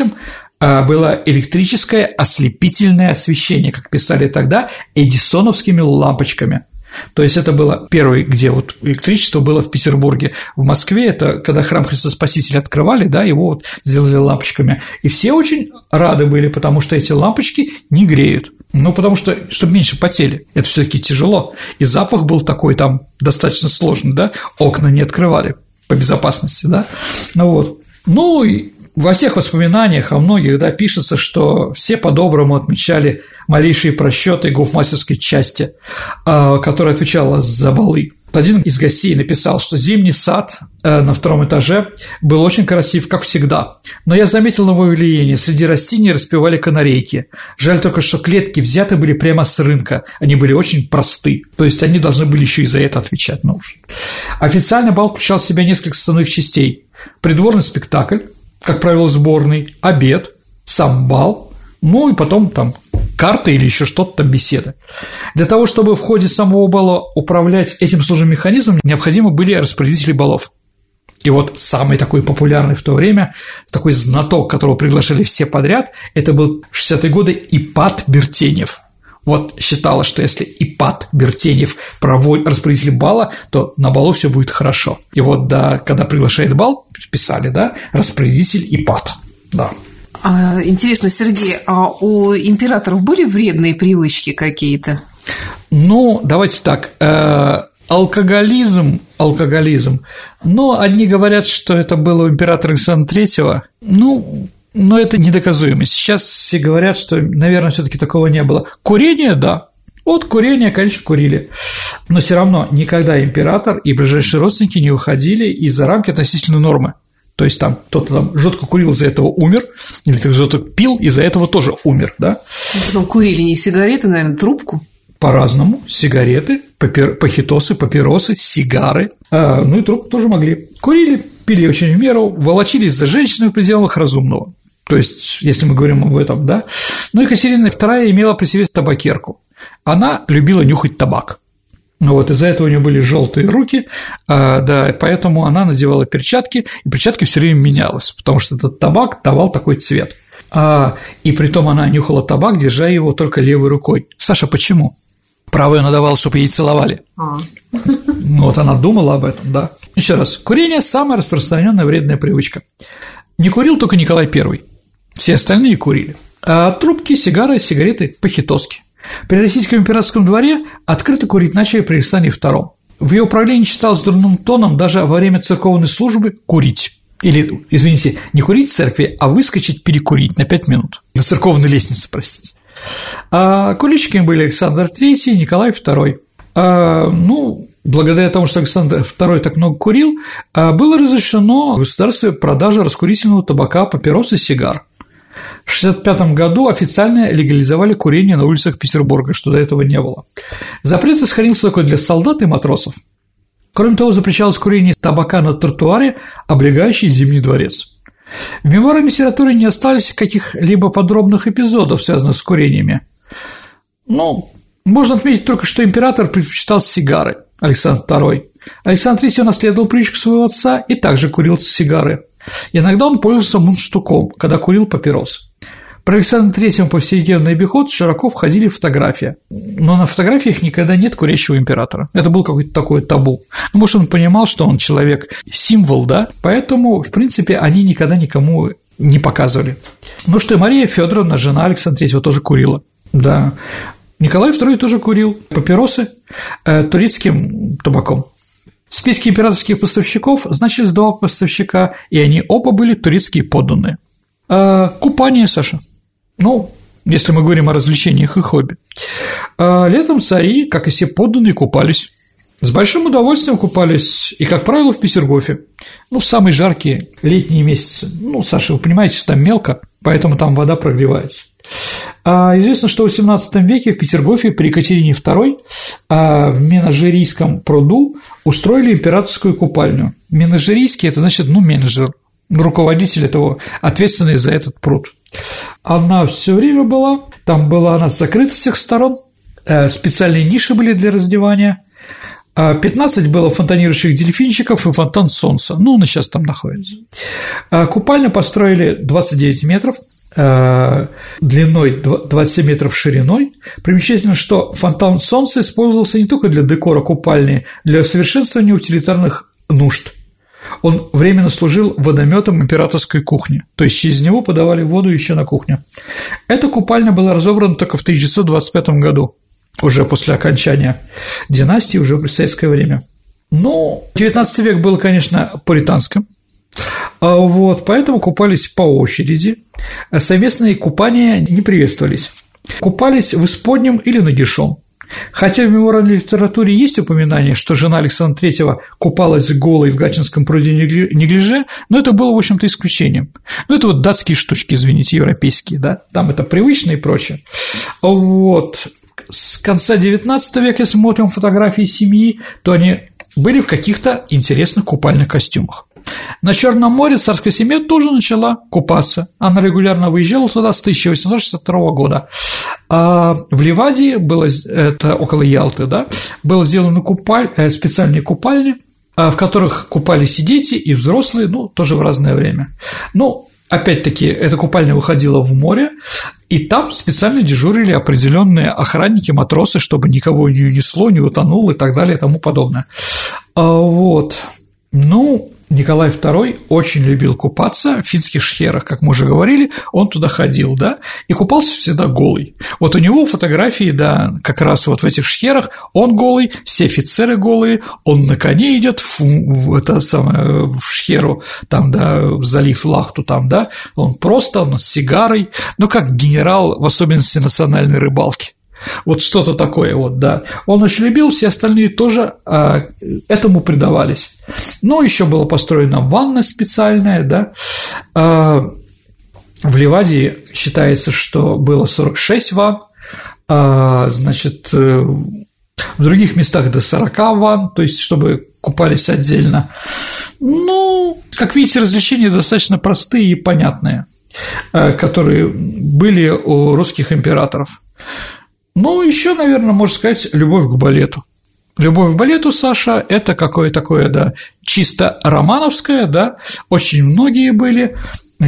было электрическое ослепительное освещение, как писали тогда, эдисоновскими лампочками. То есть это было первое, где вот электричество было в Петербурге. В Москве это когда храм Христа Спасителя открывали, да, его вот сделали лампочками. И все очень рады были, потому что эти лампочки не греют. Ну, потому что, чтобы меньше потели, это все таки тяжело. И запах был такой там достаточно сложный, да, окна не открывали по безопасности, да. Ну вот. Ну, и во всех воспоминаниях о многих да, пишется, что все по-доброму отмечали малейшие просчеты гофмастерской части, а, которая отвечала за балы. Один из гостей написал, что зимний сад э, на втором этаже был очень красив, как всегда. Но я заметил новое влияние. Среди растений распевали канарейки. Жаль только, что клетки взяты были прямо с рынка. Они были очень просты. То есть они должны были еще и за это отвечать. Ну, официально бал включал в себя несколько основных частей. Придворный спектакль, как правило, сборный, обед, сам бал, ну и потом там карты или еще что-то там беседы. Для того, чтобы в ходе самого бала управлять этим сложным механизмом, необходимы были распорядители балов. И вот самый такой популярный в то время, такой знаток, которого приглашали все подряд, это был в 60-е годы Ипат Бертенев. Вот считалось, что если Ипат Бертенев проводит распорядитель бала, то на балу все будет хорошо. И вот, да, когда приглашает бал, писали, да, распорядитель Ипат, да. А, интересно, Сергей, а у императоров были вредные привычки какие-то? Ну, давайте так. Э, алкоголизм, алкоголизм. Но одни говорят, что это было у императора Александра Третьего. Ну, но это недоказуемо. Сейчас все говорят, что, наверное, все таки такого не было. Курение – да, вот курение, конечно, курили. Но все равно никогда император и ближайшие родственники не выходили из-за рамки относительной нормы. То есть там кто-то там жестко курил, из-за этого умер, или кто-то пил, из-за этого тоже умер, да? Ну, потом курили не сигареты, наверное, трубку. По-разному. Сигареты, папир... пахитосы, папиросы, сигары. А, ну и трубку тоже могли. Курили, пили очень в меру, волочились за женщиной в пределах разумного. То есть, если мы говорим об этом, да. Ну, Екатерина II имела при себе табакерку. Она любила нюхать табак. Ну вот из-за этого у нее были желтые руки, а, да, поэтому она надевала перчатки, и перчатки все время менялась, потому что этот табак давал такой цвет. А, и притом она нюхала табак, держа его только левой рукой. Саша, почему? Правую она давала, чтобы ей целовали. А. Ну, вот она думала об этом, да. Еще раз, курение – самая распространенная вредная привычка. Не курил только Николай I, все остальные курили. А трубки, сигары, сигареты, похитоски. При российском императорском дворе открыто курить начали при Александре II. В ее управлении считалось дурным тоном даже во время церковной службы курить. Или, извините, не курить в церкви, а выскочить перекурить на 5 минут. На церковной лестнице, простите. А курильщиками были Александр III и Николай II. А, ну, благодаря тому, что Александр II так много курил, а, было разрешено в государстве продажа раскурительного табака, папирос и сигар. В 1965 году официально легализовали курение на улицах Петербурга, что до этого не было. Запрет сохранился только для солдат и матросов. Кроме того, запрещалось курение табака на тротуаре, облегающий Зимний дворец. В мемуарах литературы не остались каких-либо подробных эпизодов, связанных с курениями. Ну, можно отметить только, что император предпочитал сигары, Александр II. Александр III унаследовал привычку своего отца и также курил сигары. Иногда он пользовался мундштуком, когда курил папирос. Про Александра III повседневный обиход широко входили фотографии, но на фотографиях никогда нет курящего императора. Это был какой-то такой табу. Ну, может, он понимал, что он человек символ, да, поэтому, в принципе, они никогда никому не показывали. Ну что, и Мария Федоровна, жена Александра III, тоже курила. Да. Николай II тоже курил папиросы э, турецким табаком. В списке императорских поставщиков значились два поставщика, и они оба были турецкие подданные. А, купание, Саша. Ну, если мы говорим о развлечениях и хобби. А, летом цари, как и все подданные, купались. С большим удовольствием купались и, как правило, в Петергофе. Ну, в самые жаркие летние месяцы. Ну, Саша, вы понимаете, что там мелко, поэтому там вода прогревается. А известно, что в XVIII веке в Петергофе при Екатерине II а, в Менажерийском пруду устроили императорскую купальню. Менажерийский – это значит, ну, менеджер, руководитель этого, ответственный за этот пруд. Она все время была, там была она закрыта с всех сторон, э, специальные ниши были для раздевания, 15 а было фонтанирующих дельфинчиков и фонтан солнца, ну, он сейчас там находится. А купальню построили 29 метров, Э, длиной 27 метров шириной. Примечательно, что фонтан солнца использовался не только для декора купальни, для совершенствования утилитарных нужд. Он временно служил водометом императорской кухни, то есть через него подавали воду еще на кухню. Эта купальня была разобрана только в 1925 году, уже после окончания династии, уже в советское время. Ну, 19 век был, конечно, пуританским, а вот, поэтому купались по очереди. Совместные купания не приветствовались. Купались в исподнем или нагишом. Хотя в мемуарной литературе есть упоминание, что жена Александра III купалась голой в Гатчинском пруде неглиже, но это было, в общем-то, исключением. Ну, это вот датские штучки, извините, европейские, да, там это привычно и прочее. Вот. С конца XIX века, если смотрим фотографии семьи, то они были в каких-то интересных купальных костюмах. На Черном море царская семья тоже начала купаться. Она регулярно выезжала туда с 1862 года. А в Ливадии было, это около Ялты, да, было сделано купаль, э, специальные купальни, а, в которых купались и дети, и взрослые, ну, тоже в разное время. Ну, опять-таки, эта купальня выходила в море, и там специально дежурили определенные охранники, матросы, чтобы никого не унесло, не утонуло и так далее и тому подобное. А, вот. Ну, Николай II очень любил купаться в финских шхерах, как мы уже говорили, он туда ходил, да, и купался всегда голый. Вот у него фотографии, да, как раз вот в этих шхерах, он голый, все офицеры голые, он на коне идет в, в, это самое, в шхеру, там, да, в залив Лахту, там, да, он просто, он с сигарой, ну, как генерал, в особенности национальной рыбалки. Вот что-то такое, вот, да. Он очень любил, все остальные тоже а, этому предавались. Но еще была построена ванна специальная, да. А, в Ливадии считается, что было 46 ванн, а, значит, э, в других местах до 40 ванн, то есть чтобы купались отдельно. Ну, как видите, развлечения достаточно простые и понятные, э, которые были у русских императоров. Ну, еще, наверное, можно сказать, любовь к балету. Любовь к балету, Саша, это какое такое, да, чисто романовское, да, очень многие были,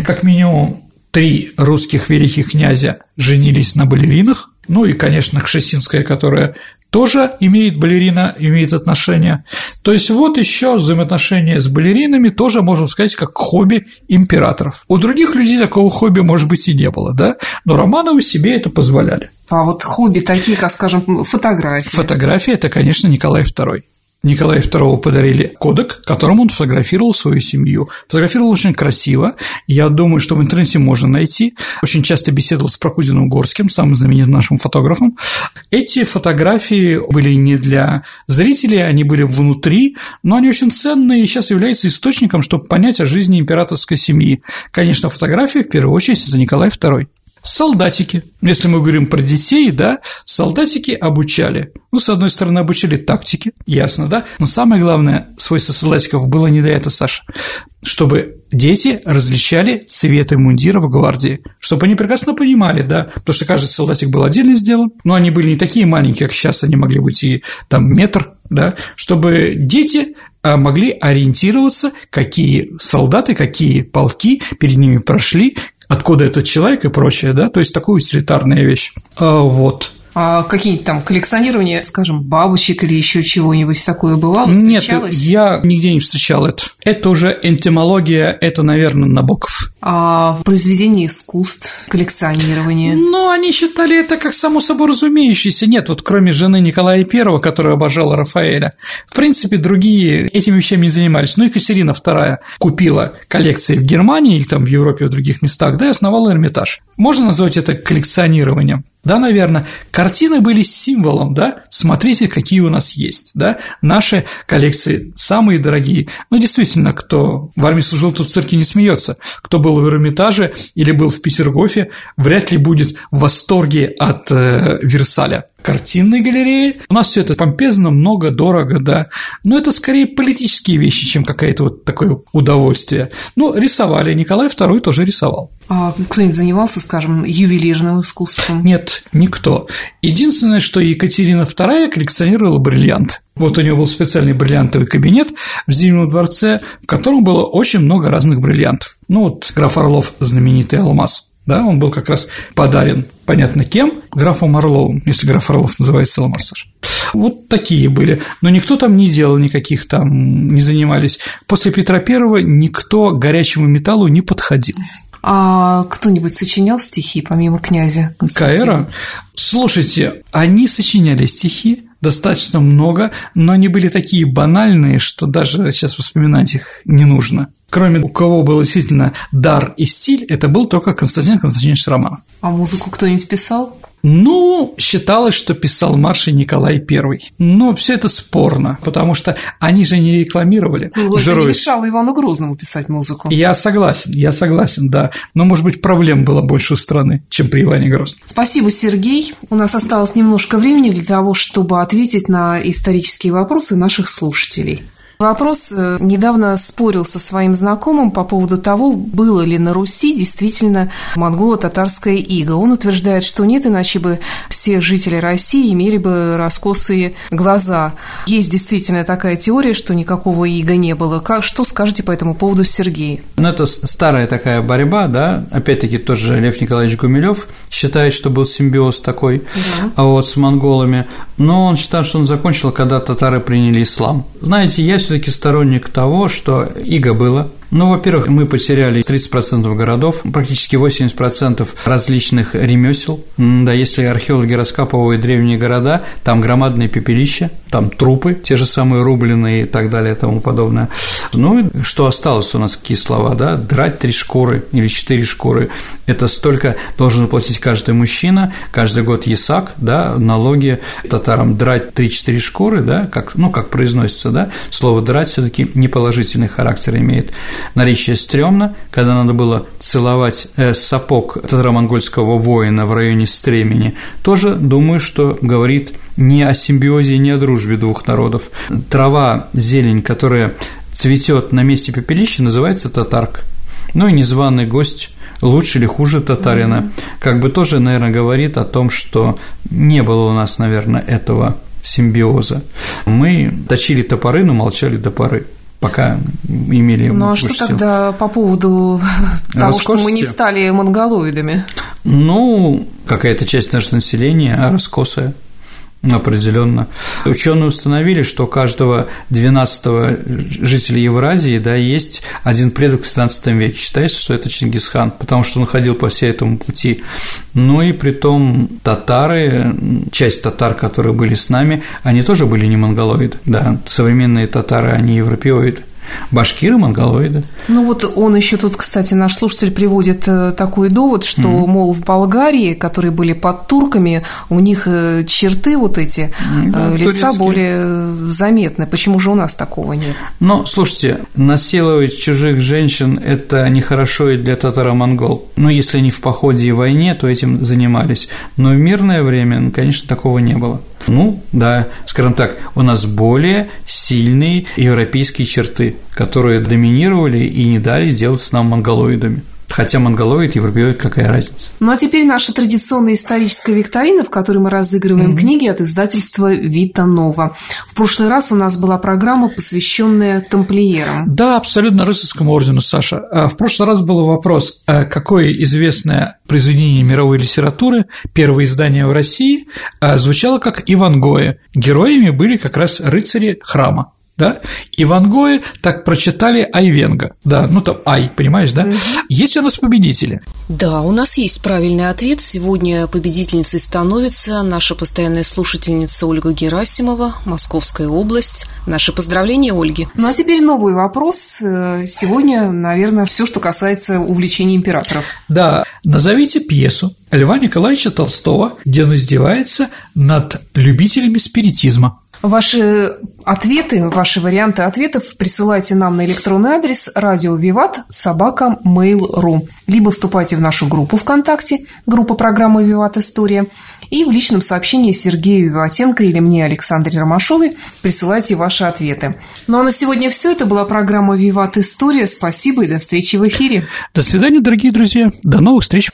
как минимум три русских великих князя женились на балеринах, ну и, конечно, Кшесинская, которая тоже имеет балерина, имеет отношение. То есть вот еще взаимоотношения с балеринами тоже, можно сказать, как хобби императоров. У других людей такого хобби, может быть, и не было, да, но Романовы себе это позволяли. А вот хобби такие, как, скажем, фотографии. Фотография – это, конечно, Николай II. Николаю II подарили кодек, которым он фотографировал свою семью. Фотографировал очень красиво. Я думаю, что в интернете можно найти. Очень часто беседовал с Прокудиным Горским, самым знаменитым нашим фотографом. Эти фотографии были не для зрителей, они были внутри, но они очень ценные и сейчас являются источником, чтобы понять о жизни императорской семьи. Конечно, фотографии в первую очередь это Николай II. Солдатики. Если мы говорим про детей, да, солдатики обучали. Ну, с одной стороны, обучали тактике, ясно, да, но самое главное свойство солдатиков было не до этого, Саша, чтобы дети различали цветы мундира в гвардии, чтобы они прекрасно понимали, да, потому что каждый солдатик был отдельно сделан, но они были не такие маленькие, как сейчас, они могли быть и там метр, да, чтобы дети а, могли ориентироваться, какие солдаты, какие полки перед ними прошли, откуда этот человек и прочее, да, то есть такая утилитарная вещь. А, вот. А какие-нибудь там коллекционирования, скажем, бабочек или еще чего-нибудь такое бывало? Нет, я нигде не встречал это. Это уже энтимология, это, наверное, Набоков. А произведение искусств, коллекционирование? Ну, они считали это как само собой разумеющееся. Нет, вот кроме жены Николая I, которая обожала Рафаэля, в принципе, другие этими вещами не занимались. Ну, Екатерина II купила коллекции в Германии или там в Европе, в других местах, да, и основала Эрмитаж. Можно назвать это коллекционированием? Да, наверное, картины были символом, да, смотрите, какие у нас есть, да, наши коллекции самые дорогие. Ну, действительно, кто в армии служил, тут в цирке не смеется, кто был в Эрмитаже или был в Петергофе, вряд ли будет в восторге от э, Версаля картинной галереи. У нас все это помпезно, много, дорого, да. Но это скорее политические вещи, чем какое-то вот такое удовольствие. Ну, рисовали. Николай II тоже рисовал. А кто-нибудь занимался, скажем, ювелирным искусством? Нет, никто. Единственное, что Екатерина II коллекционировала бриллиант. Вот у него был специальный бриллиантовый кабинет в Зимнем дворце, в котором было очень много разных бриллиантов. Ну вот граф Орлов знаменитый алмаз – да, он был как раз подарен, понятно кем, графом Орловым, если граф Орлов называется Ламарсаж. Вот такие были, но никто там не делал никаких там, не занимались. После Петра Первого никто к горячему металлу не подходил. А кто-нибудь сочинял стихи помимо князя Каэра? Слушайте, они сочиняли стихи, достаточно много, но они были такие банальные, что даже сейчас вспоминать их не нужно. Кроме у кого был действительно дар и стиль, это был только Константин Константинович Романов. А музыку кто-нибудь писал? Ну, считалось, что писал марши Николай I. Но все это спорно, потому что они же не рекламировали. Ну, это не мешало Ивану Грозному писать музыку. Я согласен, я согласен, да. Но, может быть, проблем было больше у страны, чем при Иване Грозном. Спасибо, Сергей. У нас осталось немножко времени для того, чтобы ответить на исторические вопросы наших слушателей. Вопрос э, недавно спорил со своим знакомым по поводу того, было ли на Руси действительно монголо-татарская ига. Он утверждает, что нет, иначе бы все жители России имели бы раскосые глаза. Есть действительно такая теория, что никакого ига не было. Как, что скажете по этому поводу, Сергей? Ну, это старая такая борьба, да, опять-таки тоже Лев Николаевич Гумилев считает, что был симбиоз такой, да. а вот с монголами, но он считает, что он закончил, когда татары приняли ислам. Знаете, я все-таки сторонник того, что иго было, ну, во-первых, мы потеряли 30% городов, практически 80% различных ремесел. Да, если археологи раскапывают древние города, там громадные пепелища, там трупы, те же самые рубленые и так далее и тому подобное. Ну, и что осталось у нас, какие слова, да? Драть три шкуры или четыре шкуры – это столько должен платить каждый мужчина, каждый год ясак, да, налоги татарам драть три-четыре шкуры, да, как, ну, как произносится, да, слово драть все таки неположительный характер имеет наречие стрёмно, когда надо было целовать э, сапог татаро-монгольского воина в районе Стремени, тоже думаю, что говорит не о симбиозе, не о дружбе двух народов. Трава, зелень, которая цветет на месте пепелища, называется татарк. Ну и незваный гость лучше или хуже татарина, как бы тоже, наверное, говорит о том, что не было у нас, наверное, этого симбиоза. Мы точили топоры, но молчали до поры пока имели Ну а что сил. тогда по поводу того, что мы не стали монголоидами? Ну, какая-то часть нашего населения раскосая определенно. Ученые установили, что у каждого 12 жителя Евразии да, есть один предок в 15 веке. Считается, что это Чингисхан, потому что он ходил по всей этому пути. Ну и при том татары, часть татар, которые были с нами, они тоже были не монголоиды. Да, современные татары, они европеоиды. Башкиры, монголоиды. Ну вот он еще тут, кстати, наш слушатель приводит э, такой довод, что, mm-hmm. мол, в Болгарии, которые были под турками, у них э, черты вот эти да, лица турецкие. более заметны. Почему же у нас такого нет? Ну, слушайте, насиловать чужих женщин – это нехорошо и для татаро-монгол. Ну, если не в походе и войне, то этим занимались. Но в мирное время, ну, конечно, такого не было. Ну, да, скажем так, у нас более сильные европейские черты, которые доминировали и не дали сделаться нам монголоидами. Хотя монголоид, европеоид, какая разница? Ну а теперь наша традиционная историческая викторина, в которой мы разыгрываем mm-hmm. книги от издательства Вита Нова. В прошлый раз у нас была программа, посвященная тамплиерам. Да, абсолютно рыцарскому ордену, Саша. А в прошлый раз был вопрос, а какое известное произведение мировой литературы, первое издание в России, а, звучало как Иван Гоя. Героями были как раз рыцари храма. Да, и Ван Гои так прочитали Айвенга, да, ну там Ай, понимаешь, да? Угу. Есть у нас победители? Да, у нас есть правильный ответ. Сегодня победительницей становится наша постоянная слушательница Ольга Герасимова, Московская область. Наши поздравления, Ольге. Ну а теперь новый вопрос. Сегодня, наверное, все, что касается увлечения императоров. Да, назовите пьесу Льва Николаевича Толстого, где он издевается над любителями спиритизма. Ваши ответы, ваши варианты ответов присылайте нам на электронный адрес радио Виват собака mail.ru либо вступайте в нашу группу ВКонтакте, группа программы Виват История, и в личном сообщении Сергею Виватенко или мне, Александре Ромашовой, присылайте ваши ответы. Ну а на сегодня все. Это была программа Виват История. Спасибо и до встречи в эфире. До свидания, дорогие друзья. До новых встреч.